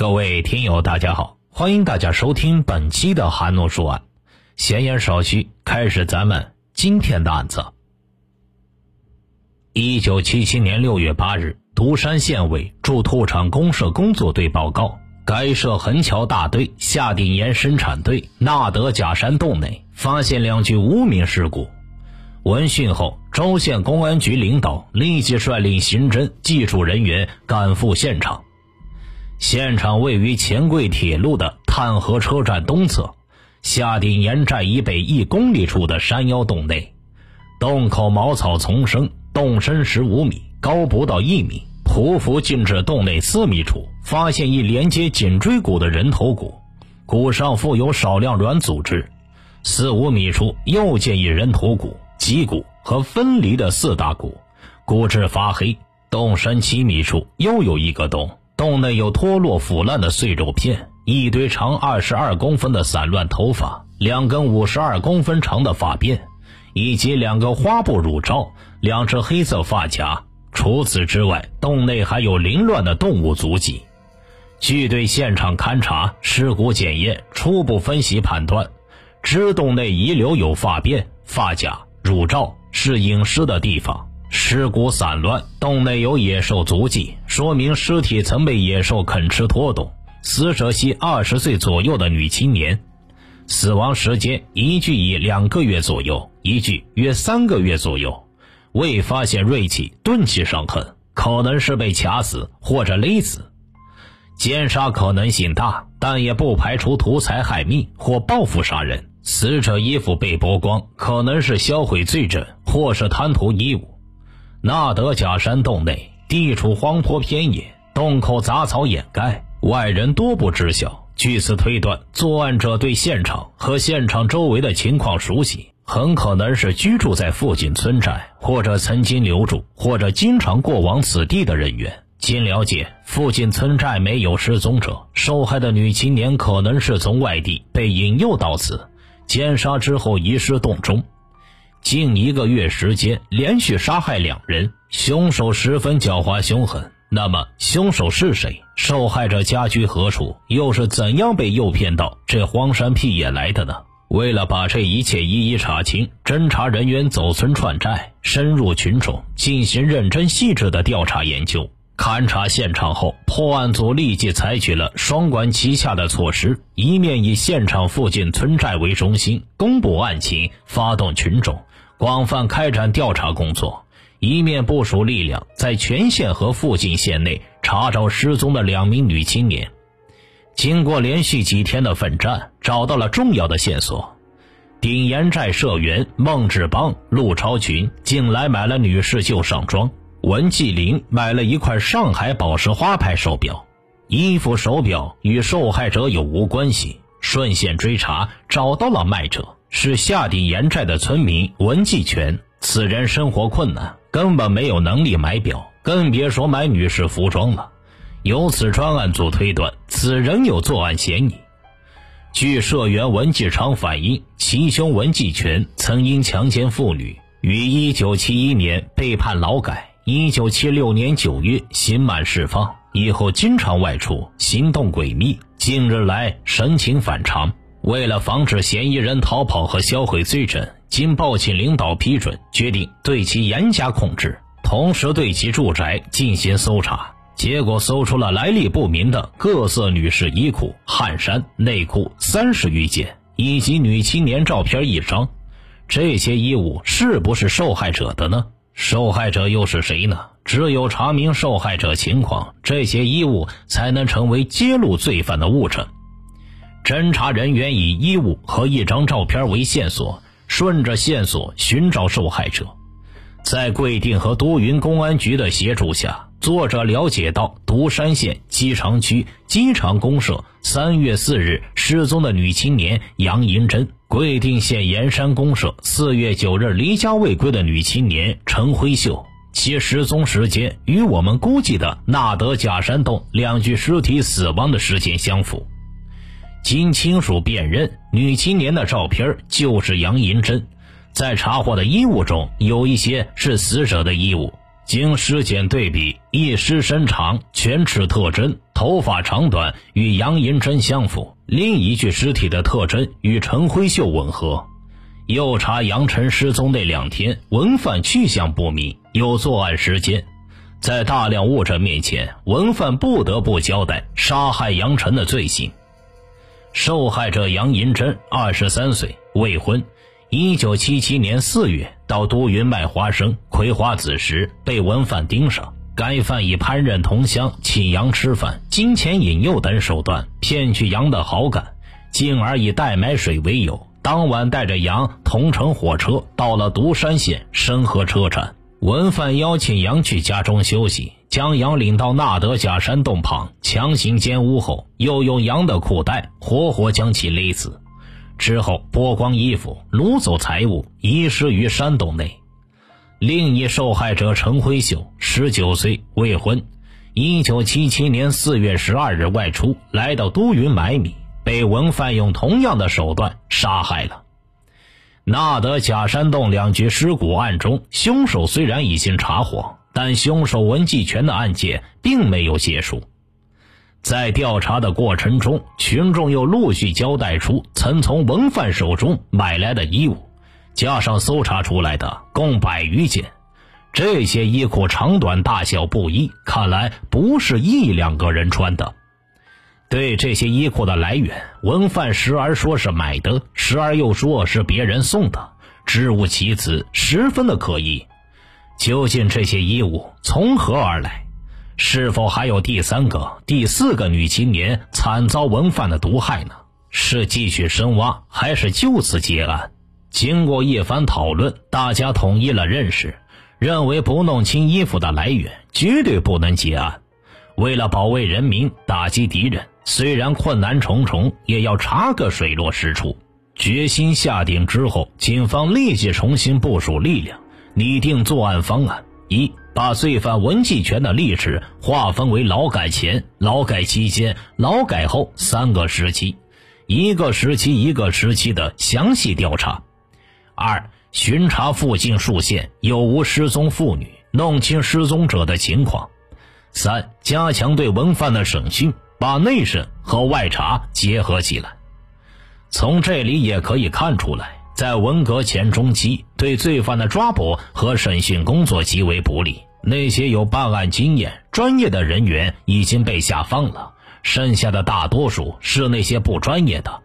各位听友，大家好，欢迎大家收听本期的韩诺说案。闲言少叙，开始咱们今天的案子。一九七七年六月八日，独山县委驻兔场公社工作队报告，该社横桥大队下顶岩生产队纳德假山洞内发现两具无名尸骨。闻讯后，州县公安局领导立即率领刑侦、技术人员赶赴现场。现场位于黔桂铁路的炭河车站东侧，下顶岩寨以北一公里处的山腰洞内，洞口茅草丛生，洞深十五米，高不到一米。匍匐进至洞内四米处，发现一连接颈椎骨的人头骨，骨上附有少量软组织。四五米处又见一人头骨、脊骨和分离的四大骨，骨质发黑。洞深七米处又有一个洞。洞内有脱落腐烂的碎肉片，一堆长二十二公分的散乱头发，两根五十二公分长的发辫，以及两个花布乳罩，两只黑色发夹。除此之外，洞内还有凌乱的动物足迹。据对现场勘查、尸骨检验初步分析判断，知洞内遗留有发辫、发夹、乳罩，是隐尸的地方。尸骨散乱，洞内有野兽足迹，说明尸体曾被野兽啃吃拖动。死者系二十岁左右的女青年，死亡时间一具以两个月左右，一具约三个月左右，未发现锐器、钝器伤痕，可能是被卡死或者勒死。奸杀可能性大，但也不排除图财害命或报复杀人。死者衣服被剥光，可能是销毁罪证或是贪图衣物。纳德假山洞内地处荒坡偏野，洞口杂草掩盖，外人多不知晓。据此推断，作案者对现场和现场周围的情况熟悉，很可能是居住在附近村寨，或者曾经留住，或者经常过往此地的人员。经了解，附近村寨没有失踪者，受害的女青年可能是从外地被引诱到此，奸杀之后遗失洞中。近一个月时间，连续杀害两人，凶手十分狡猾凶狠。那么，凶手是谁？受害者家居何处？又是怎样被诱骗到这荒山僻野来的呢？为了把这一切一一查清，侦查人员走村串寨，深入群众，进行认真细致的调查研究。勘察现场后，破案组立即采取了双管齐下的措施：一面以现场附近村寨为中心，公布案情，发动群众。广泛开展调查工作，一面部署力量在全县和附近县内查找失踪的两名女青年。经过连续几天的奋战，找到了重要的线索：顶岩寨社员孟志邦、陆超群近来买了女士旧上装；文继林买了一块上海宝石花牌手表。衣服、手表与受害者有无关系？顺线追查，找到了卖者。是下顶岩寨的村民文继全，此人生活困难，根本没有能力买表，更别说买女士服装了。由此，专案组推断此人有作案嫌疑。据社员文继昌反映，其兄文继全曾因强奸妇女，于1971年被判劳改，1976年9月刑满释放，以后经常外出，行动诡秘，近日来神情反常。为了防止嫌疑人逃跑和销毁罪证，经报请领导批准，决定对其严加控制，同时对其住宅进行搜查。结果搜出了来历不明的各色女士衣裤、汗衫、内裤三十余件，以及女青年照片一张。这些衣物是不是受害者的呢？受害者又是谁呢？只有查明受害者情况，这些衣物才能成为揭露罪犯的物证。侦查人员以衣物和一张照片为线索，顺着线索寻找受害者。在贵定和都匀公安局的协助下，作者了解到独山县机场区机场公社三月四日失踪的女青年杨银珍，贵定县盐山公社四月九日离家未归的女青年陈辉秀，其失踪时间与我们估计的纳德假山洞两具尸体死亡的时间相符。经亲属辨认，女青年的照片就是杨银珍。在查获的衣物中，有一些是死者的衣物。经尸检对比，一尸身长、犬齿特征、头发长短与杨银珍相符；另一具尸体的特征与陈辉秀吻合。又查杨晨失踪那两天，文犯去向不明，有作案时间。在大量物证面前，文犯不得不交代杀害杨晨的罪行。受害者杨银珍，二十三岁，未婚。一九七七年四月，到都匀卖花生、葵花籽时，被文犯盯上。该犯以攀认同乡、请杨吃饭、金钱引诱等手段骗取杨的好感，进而以代买水为由，当晚带着杨同乘火车到了独山县深河车站。文犯邀请杨去家中休息，将羊领到纳德假山洞旁强行奸污后，又用羊的裤带活活将其勒死，之后剥光衣服掳走财物，遗失于山洞内。另一受害者陈辉秀，十九岁，未婚，一九七七年四月十二日外出，来到都匀买米，被文犯用同样的手段杀害了。纳德假山洞两具尸骨案中，凶手虽然已经查获，但凶手文继全的案件并没有结束。在调查的过程中，群众又陆续交代出曾从文犯手中买来的衣物，加上搜查出来的共百余件。这些衣裤长短大小不一，看来不是一两个人穿的。对这些衣裤的来源，文范时而说是买的，时而又说是别人送的，知无其词，十分的可疑。究竟这些衣物从何而来？是否还有第三个、第四个女青年惨遭文犯的毒害呢？是继续深挖，还是就此结案？经过一番讨论，大家统一了认识，认为不弄清衣服的来源，绝对不能结案。为了保卫人民，打击敌人。虽然困难重重，也要查个水落石出。决心下定之后，警方立即重新部署力量，拟定作案方案：一、把罪犯文继全的历史划分为劳改前、劳改期间、劳改后三个时期，一个时期一个时期的详细调查；二、巡查附近数县有无失踪妇女，弄清失踪者的情况；三、加强对文犯的审讯。把内审和外查结合起来，从这里也可以看出来，在文革前中期，对罪犯的抓捕和审讯工作极为不利。那些有办案经验、专业的人员已经被下放了，剩下的大多数是那些不专业的。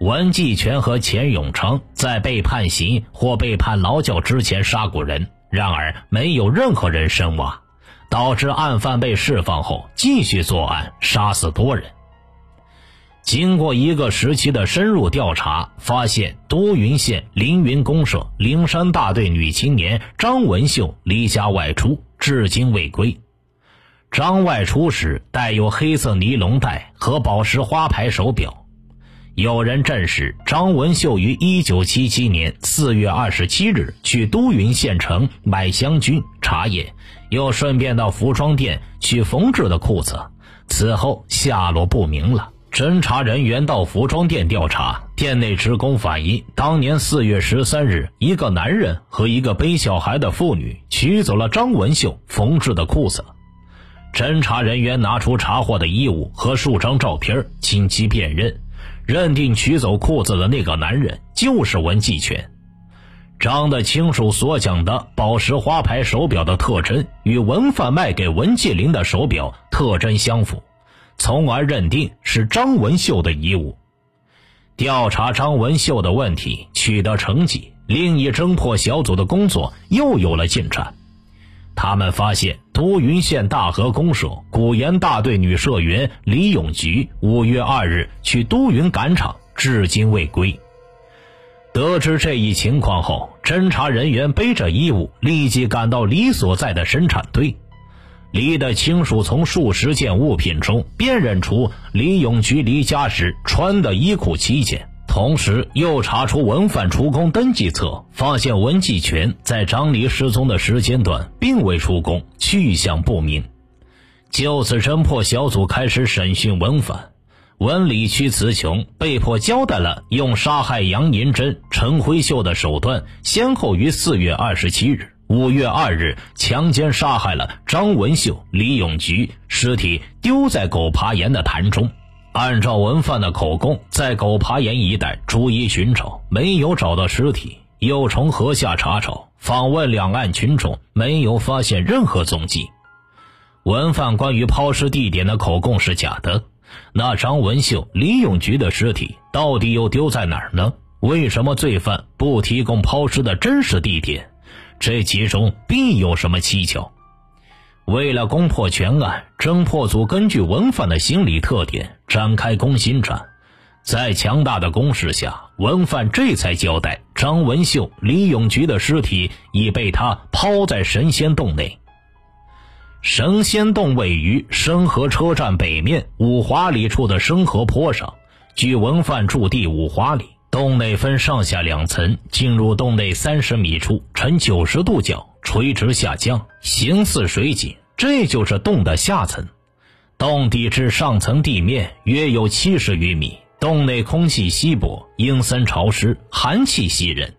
文继全和钱永昌在被判刑或被判劳教之前杀过人，然而没有任何人深挖。导致案犯被释放后继续作案，杀死多人。经过一个时期的深入调查，发现都匀县凌云公社灵山大队女青年张文秀离家外出，至今未归。张外出时带有黑色尼龙带和宝石花牌手表。有人证实，张文秀于一九七七年四月二十七日去都匀县城买香薰、茶叶。又顺便到服装店取缝制的裤子，此后下落不明了。侦查人员到服装店调查，店内职工反映，当年四月十三日，一个男人和一个背小孩的妇女取走了张文秀缝制的裤子。侦查人员拿出查获的衣物和数张照片，经其辨认，认定取走裤子的那个男人就是文继全。张的亲属所讲的宝石花牌手表的特征与文贩卖给文继林的手表特征相符，从而认定是张文秀的遗物。调查张文秀的问题取得成绩，另一侦破小组的工作又有了进展。他们发现都匀县大河公社古岩大队女社员李永菊五月二日去都匀赶场，至今未归。得知这一情况后，侦查人员背着衣物立即赶到李所在的生产队。李的亲属从数十件物品中辨认出李永菊离家时穿的衣裤七件，同时又查出文犯出宫登记册，发现文继全在张黎失踪的时间段并未出宫，去向不明。就此，侦破小组开始审讯文犯。文理屈词穷，被迫交代了用杀害杨银珍、陈辉秀的手段，先后于四月二十七日、五月二日强奸杀害了张文秀、李永菊，尸体丢在狗爬岩的潭中。按照文范的口供，在狗爬岩一带逐一寻找，没有找到尸体，又从河下查找，访问两岸群众，没有发现任何踪迹。文范关于抛尸地点的口供是假的。那张文秀、李永菊的尸体到底又丢在哪儿呢？为什么罪犯不提供抛尸的真实地点？这其中必有什么蹊跷。为了攻破全案，侦破组根据文犯的心理特点展开攻心战。在强大的攻势下，文犯这才交代：张文秀、李永菊的尸体已被他抛在神仙洞内。神仙洞位于深河车站北面五华里处的深河坡上。距文范驻地五华里，洞内分上下两层。进入洞内三十米处，呈九十度角垂直下降，形似水井。这就是洞的下层。洞底至上层地面约有七十余米。洞内空气稀薄，阴森潮湿，寒气袭人。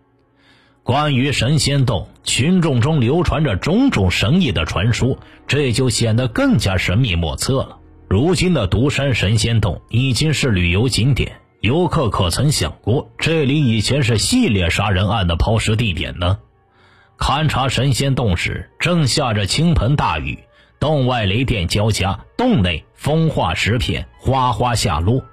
关于神仙洞，群众中流传着种种神异的传说，这就显得更加神秘莫测了。如今的独山神仙洞已经是旅游景点，游客可曾想过，这里以前是系列杀人案的抛尸地点呢？勘察神仙洞时，正下着倾盆大雨，洞外雷电交加，洞内风化石片哗哗下落，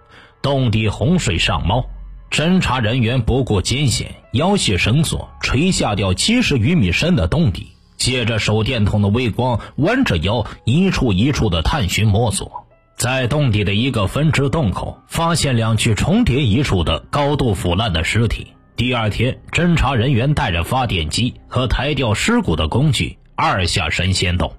洞底洪水上冒。侦查人员不顾艰险，腰系绳索，垂下掉七十余米深的洞底，借着手电筒的微光，弯着腰一处一处的探寻摸索。在洞底的一个分支洞口，发现两具重叠一处的高度腐烂的尸体。第二天，侦查人员带着发电机和抬吊尸骨的工具，二下神仙洞。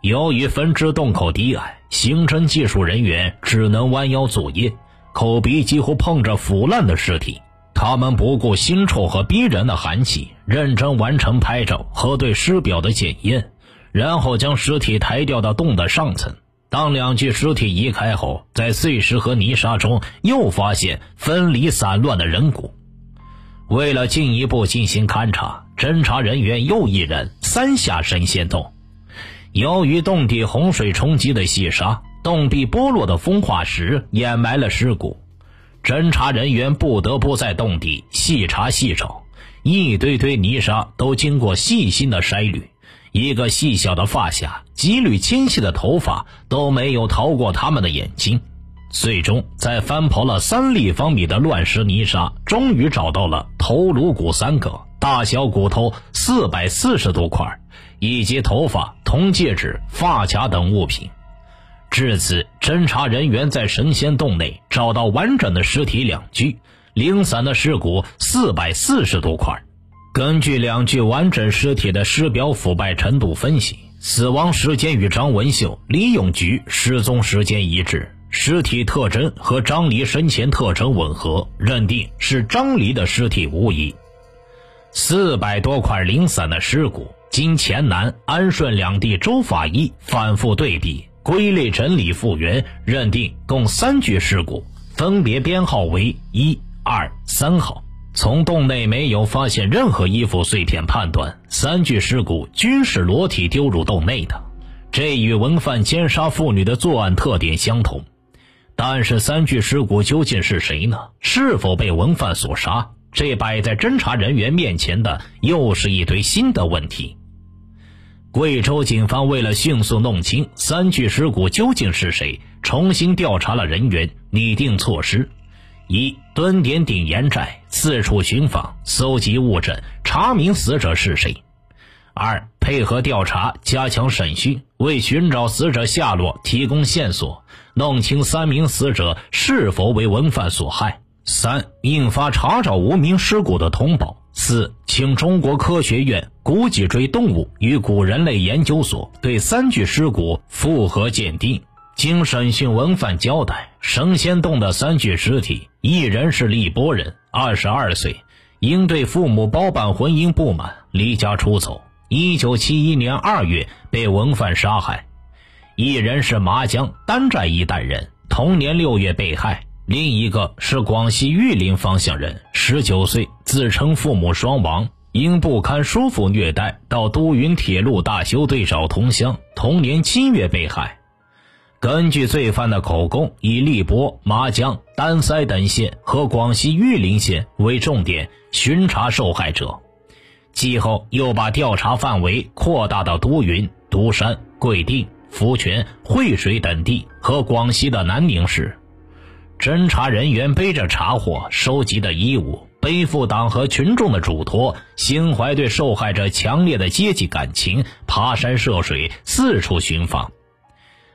由于分支洞口低矮，刑侦技术人员只能弯腰作业。口鼻几乎碰着腐烂的尸体，他们不顾腥臭和逼人的寒气，认真完成拍照和对尸表的检验，然后将尸体抬吊到洞的上层。当两具尸体移开后，在碎石和泥沙中又发现分离散乱的人骨。为了进一步进行勘查，侦查人员又一人三下神仙洞。由于洞底洪水冲击的细沙。洞壁剥落的风化石掩埋了尸骨，侦查人员不得不在洞底细查细找，一堆堆泥沙都经过细心的筛滤，一个细小的发夹，几缕纤细的头发都没有逃过他们的眼睛。最终，在翻刨了三立方米的乱石泥沙，终于找到了头颅骨三个，大小骨头四百四十多块，以及头发、铜戒指、发卡等物品。至此，侦查人员在神仙洞内找到完整的尸体两具，零散的尸骨四百四十多块。根据两具完整尸体的尸表腐败程度分析，死亡时间与张文秀、李永菊失踪时间一致，尸体特征和张黎生前特征吻合，认定是张黎的尸体无疑。四百多块零散的尸骨，经黔南、安顺两地州法医反复对比。归类整理复原，认定共三具尸骨，分别编号为一、二、三号。从洞内没有发现任何衣服碎片，判断三具尸骨均是裸体丢入洞内的，这与文犯奸杀妇女的作案特点相同。但是三具尸骨究竟是谁呢？是否被文犯所杀？这摆在侦查人员面前的又是一堆新的问题。贵州警方为了迅速弄清三具尸骨究竟是谁，重新调查了人员，拟定措施：一、蹲点顶岩寨，四处寻访，搜集物证，查明死者是谁；二、配合调查，加强审讯，为寻找死者下落提供线索，弄清三名死者是否为文犯所害；三、印发查找无名尸骨的通报。四，请中国科学院古脊椎动物与古人类研究所对三具尸骨复核鉴定。经审讯文犯交代，神仙洞的三具尸体，一人是荔波人，二十二岁，因对父母包办婚姻不满，离家出走。一九七一年二月被文犯杀害。一人是麻江丹寨一带人，同年六月被害。另一个是广西玉林方向人，十九岁，自称父母双亡，因不堪叔父虐待，到都匀铁路大修队找同乡，同年七月被害。根据罪犯的口供，以荔波、麻江、丹塞等县和广西玉林县为重点巡查受害者，继后又把调查范围扩大到都匀、独山、贵定、福泉、惠水等地和广西的南宁市。侦查人员背着查获、收集的衣物。背负党和群众的嘱托，心怀对受害者强烈的阶级感情，爬山涉水，四处寻访。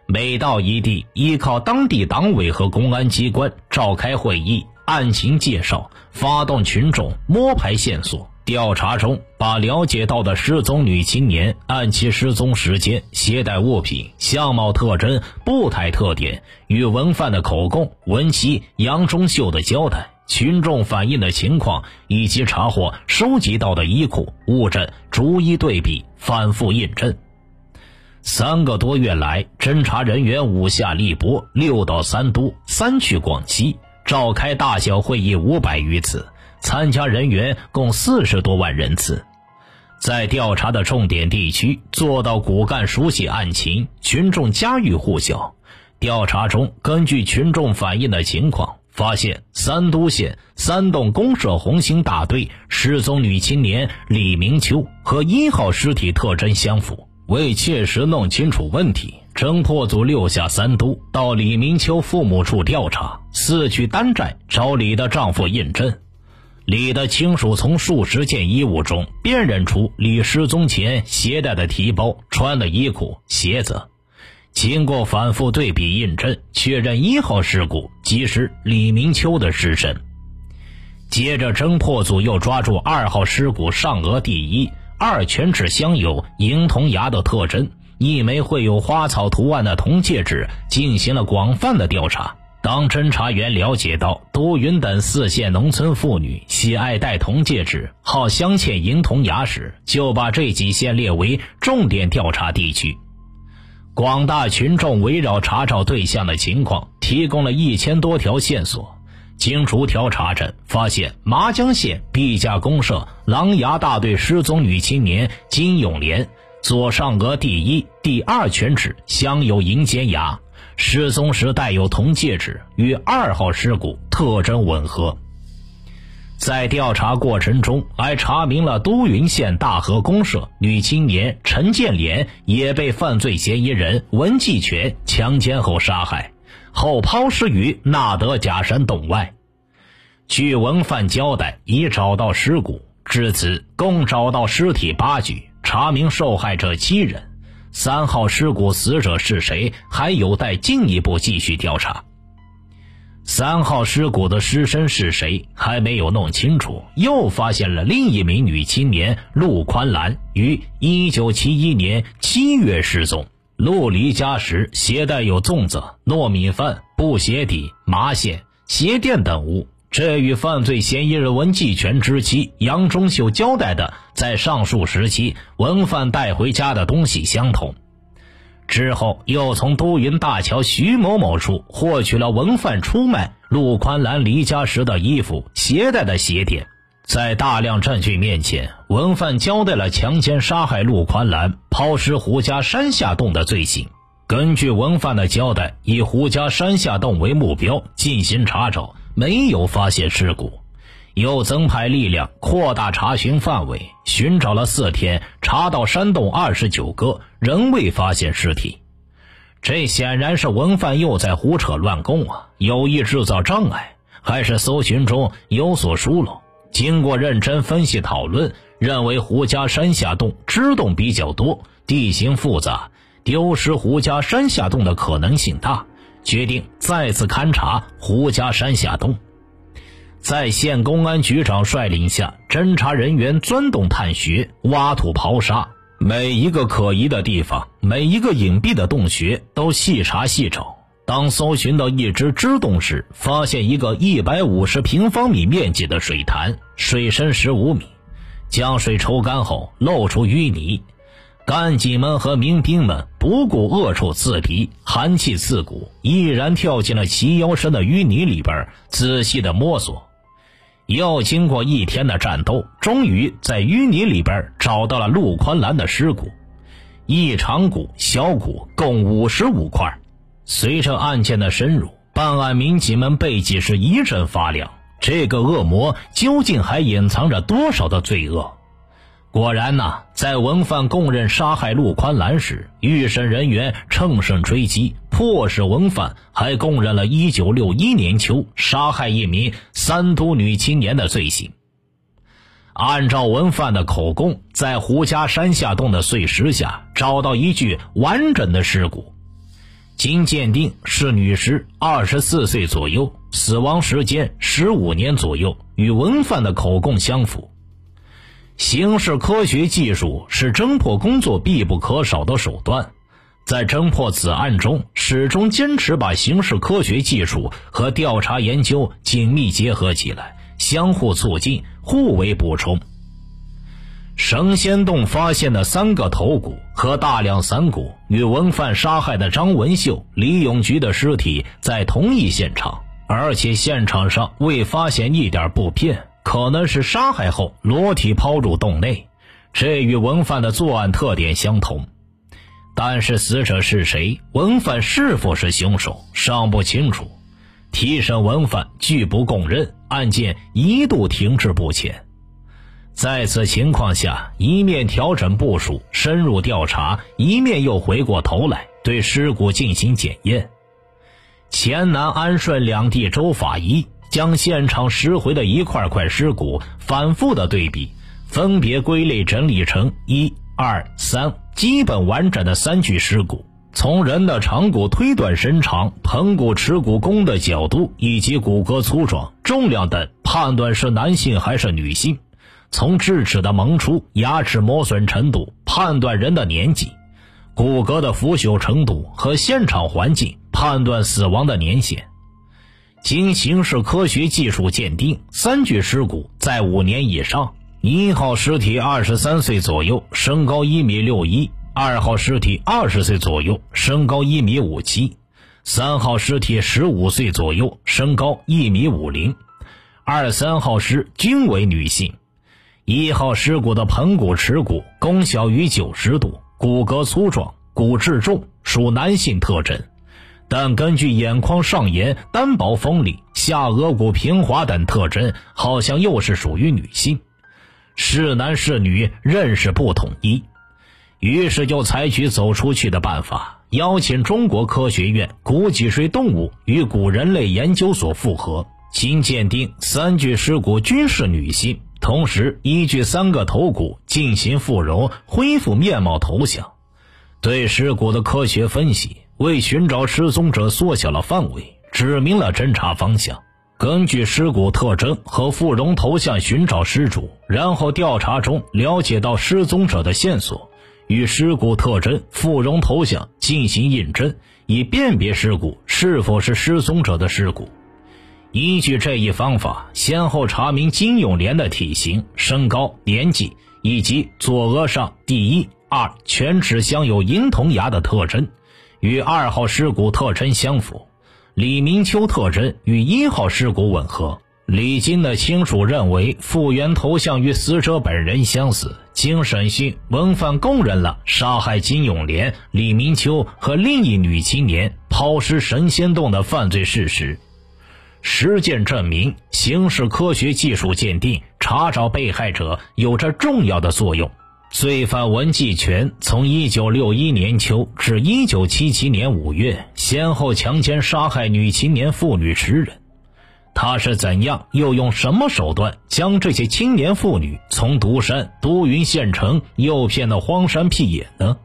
每到一地，依靠当地党委和公安机关召开会议，案情介绍，发动群众摸排线索。调查中，把了解到的失踪女青年按其失踪时间、携带物品、相貌特征、步态特点与文犯的口供、文妻杨忠秀的交代。群众反映的情况以及查获收集到的衣裤物证，逐一对比，反复印证。三个多月来，侦查人员五下荔波，六到三都，三去广西，召开大小会议五百余次，参加人员共四十多万人次。在调查的重点地区，做到骨干熟悉案情，群众家喻户晓。调查中，根据群众反映的情况。发现三都县三栋公社红星大队失踪女青年李明秋和一号尸体特征相符。为切实弄清楚问题，侦破组六下三都，到李明秋父母处调查，四去丹寨找李的丈夫印证。李的亲属从数十件衣物中辨认出李失踪前携带的提包、穿的衣裤、鞋子。经过反复对比印证，确认一号尸骨即是李明秋的尸身。接着，侦破组又抓住二号尸骨上额第一、二全指镶有银铜牙的特征，一枚绘有花草图案的铜戒指，进行了广泛的调查。当侦查员了解到都匀等四县农村妇女喜爱戴铜戒指、好镶嵌银铜牙时，就把这几县列为重点调查地区。广大群众围绕查找对象的情况，提供了一千多条线索。经逐条查证，发现麻江县毕家公社狼牙大队失踪女青年金永莲左上额第一、第二犬齿镶有银尖牙，失踪时戴有铜戒指，与二号尸骨特征吻合。在调查过程中，还查明了都匀县大河公社女青年陈建莲也被犯罪嫌疑人文继全强奸后杀害，后抛尸于纳德假山洞外。据文犯交代，已找到尸骨，至此共找到尸体八具，查明受害者七人。三号尸骨死者是谁，还有待进一步继续调查。三号尸骨的尸身是谁还没有弄清楚，又发现了另一名女青年陆宽兰于一九七一年七月失踪。陆离家时携带有粽子、糯米饭、布鞋底、麻线、鞋垫等物，这与犯罪嫌疑人文继全之妻杨忠秀交代的在上述时期文范带回家的东西相同。之后，又从都匀大桥徐某某处获取了文范出卖陆宽兰离家时的衣服、携带的鞋垫。在大量证据面前，文犯交代了强奸、杀害陆宽兰、抛尸胡家山下洞的罪行。根据文犯的交代，以胡家山下洞为目标进行查找，没有发现尸骨。又增派力量，扩大查询范围，寻找了四天，查到山洞二十九个，仍未发现尸体。这显然是文犯又在胡扯乱供啊！有意制造障碍，还是搜寻中有所疏漏？经过认真分析讨论，认为胡家山下洞支洞比较多，地形复杂，丢失胡家山下洞的可能性大，决定再次勘察胡家山下洞。在县公安局长率领下，侦查人员钻洞探穴、挖土刨沙，每一个可疑的地方，每一个隐蔽的洞穴都细查细找。当搜寻到一只支洞时，发现一个一百五十平方米面积的水潭，水深十五米。将水抽干后，露出淤泥。干警们和民兵们不顾恶臭刺鼻、寒气刺骨，毅然跳进了齐腰深的淤泥里边，仔细的摸索。又经过一天的战斗，终于在淤泥里边找到了陆宽兰的尸骨，一长骨、小骨共五十五块。随着案件的深入，办案民警们背脊是一阵发凉。这个恶魔究竟还隐藏着多少的罪恶？果然呐，在文范供认杀害陆宽兰时，预审人员乘胜追击，迫使文范还供认了1961年秋杀害一名三都女青年的罪行。按照文范的口供，在胡家山下洞的碎石下找到一具完整的尸骨。经鉴定是女尸，二十四岁左右，死亡时间十五年左右，与文范的口供相符。刑事科学技术是侦破工作必不可少的手段，在侦破此案中，始终坚持把刑事科学技术和调查研究紧密结合起来，相互促进，互为补充。神仙洞发现的三个头骨和大量散骨，与文范杀害的张文秀、李永菊的尸体在同一现场，而且现场上未发现一点布片，可能是杀害后裸体抛入洞内。这与文范的作案特点相同，但是死者是谁，文范是否是凶手尚不清楚。提审文范拒不供认，案件一度停滞不前。在此情况下，一面调整部署、深入调查，一面又回过头来对尸骨进行检验。黔南安顺两地州法医将现场拾回的一块块尸骨反复的对比，分别归类整理成一、二、三基本完整的三具尸骨。从人的长骨推断身长、盆骨、耻骨弓的角度以及骨骼粗壮、重量等，判断是男性还是女性。从智齿的萌出、牙齿磨损程度判断人的年纪，骨骼的腐朽程度和现场环境判断死亡的年限。经刑事科学技术鉴定，三具尸骨在五年以上。一号尸体二十三岁左右，身高一米六一；二号尸体二十岁左右，身高一米五七；三号尸体十五岁左右，身高一米五零。二三号尸均为女性。一号尸骨的盆骨、耻骨弓小于九十度，骨骼粗壮，骨质重，属男性特征。但根据眼眶上沿单薄锋利、下颚骨平滑等特征，好像又是属于女性。是男是女，认识不统一。于是就采取走出去的办法，邀请中国科学院古脊椎动物与古人类研究所复核，经鉴定，三具尸骨均是女性。同时，依据三个头骨进行复容，恢复面貌头像。对尸骨的科学分析，为寻找失踪者缩小了范围，指明了侦查方向。根据尸骨特征和复容头像寻找失主，然后调查中了解到失踪者的线索，与尸骨特征、复容头像进行印证，以辨别尸骨是否是失踪者的尸骨。依据这一方法，先后查明金永莲的体型、身高、年纪，以及左额上第一、二全齿镶有银铜牙的特征，与二号尸骨特征相符；李明秋特征与一号尸骨吻合。李金的亲属认为复原头像与死者本人相似。经审讯，文范供认了杀害金永莲、李明秋和另一女青年抛尸神仙洞的犯罪事实。实践证明，刑事科学技术鉴定查找被害者有着重要的作用。罪犯文继全从1961年秋至1977年5月，先后强奸杀害女青年妇女十人。他是怎样又用什么手段将这些青年妇女从独山都匀县城诱骗到荒山僻野呢？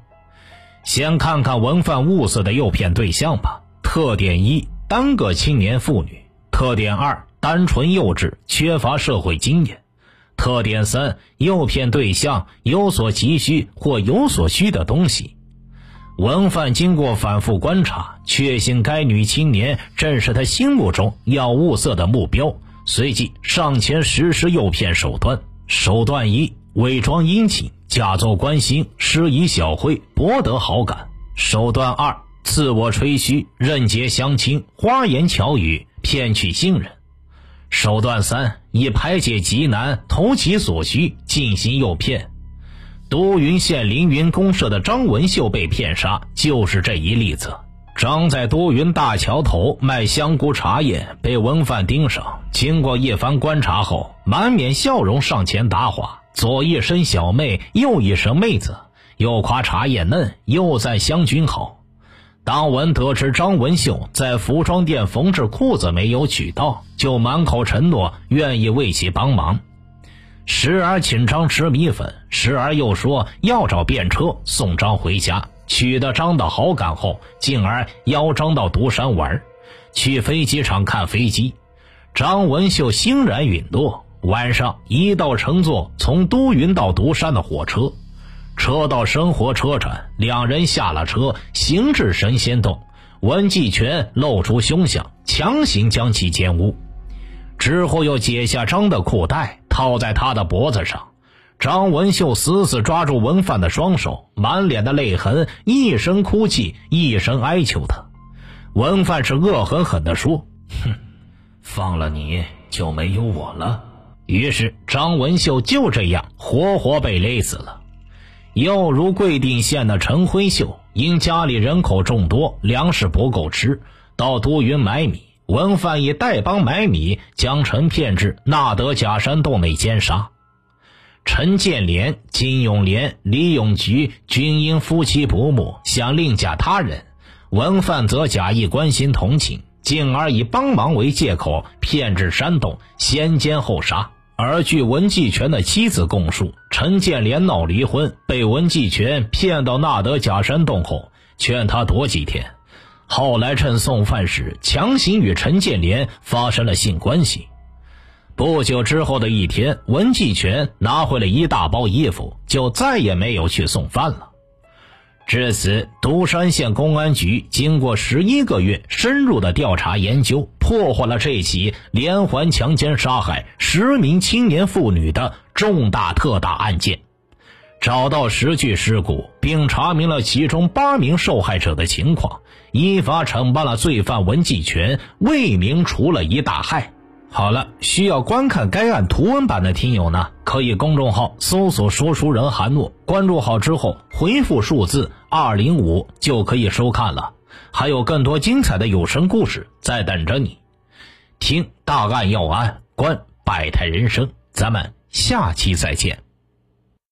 先看看文犯物色的诱骗对象吧。特点一：单个青年妇女。特点二：单纯幼稚，缺乏社会经验。特点三：诱骗对象有所急需或有所需的东西。文范经过反复观察，确信该女青年正是他心目中要物色的目标，随即上前实施诱骗手段。手段一：伪装殷勤，假作关心，施以小惠，博得好感。手段二：自我吹嘘，任结相亲，花言巧语。骗取信任，手段三：以排解急难，投其所需，进行诱骗。都匀县凌云公社的张文秀被骗杀，就是这一例子。张在都匀大桥头卖香菇茶叶，被文贩盯上。经过一番观察后，满面笑容上前答话，左一声小妹，右一声妹子，又夸茶叶嫩，又赞香菌好。当文得知张文秀在服装店缝制裤子没有取到，就满口承诺愿意为其帮忙，时而请张吃米粉，时而又说要找便车送张回家。取得张的好感后，进而邀张到独山玩，去飞机场看飞机。张文秀欣然允诺。晚上一道乘坐从都匀到独山的火车。车到生活车站，两人下了车，行至神仙洞，文继全露出凶相，强行将其奸污，之后又解下张的裤带套在他的脖子上。张文秀死死抓住文范的双手，满脸的泪痕，一声哭泣，一声哀求他。文范是恶狠狠地说：“哼，放了你就没有我了。”于是张文秀就这样活活被勒死了。又如贵定县的陈辉秀，因家里人口众多，粮食不够吃，到都匀买米。文范以代帮买米，将陈骗至纳德假山洞内奸杀。陈建连、金永莲、李永菊均因夫妻不睦，想另嫁他人。文范则假意关心同情，进而以帮忙为借口骗至山洞，先奸后杀。而据文继全的妻子供述，陈建莲闹离婚，被文继全骗到纳德假山洞后，劝他躲几天。后来趁送饭时，强行与陈建莲发生了性关系。不久之后的一天，文继全拿回了一大包衣服，就再也没有去送饭了。至此，独山县公安局经过十一个月深入的调查研究，破获了这起连环强奸杀害十名青年妇女的重大特大案件，找到十具尸骨，并查明了其中八名受害者的情况，依法惩办了罪犯文继全，为民除了一大害。好了，需要观看该案图文版的听友呢，可以公众号搜索“说书人韩诺”，关注好之后回复数字二零五就可以收看了。还有更多精彩的有声故事在等着你，听大案要案，观百态人生，咱们下期再见。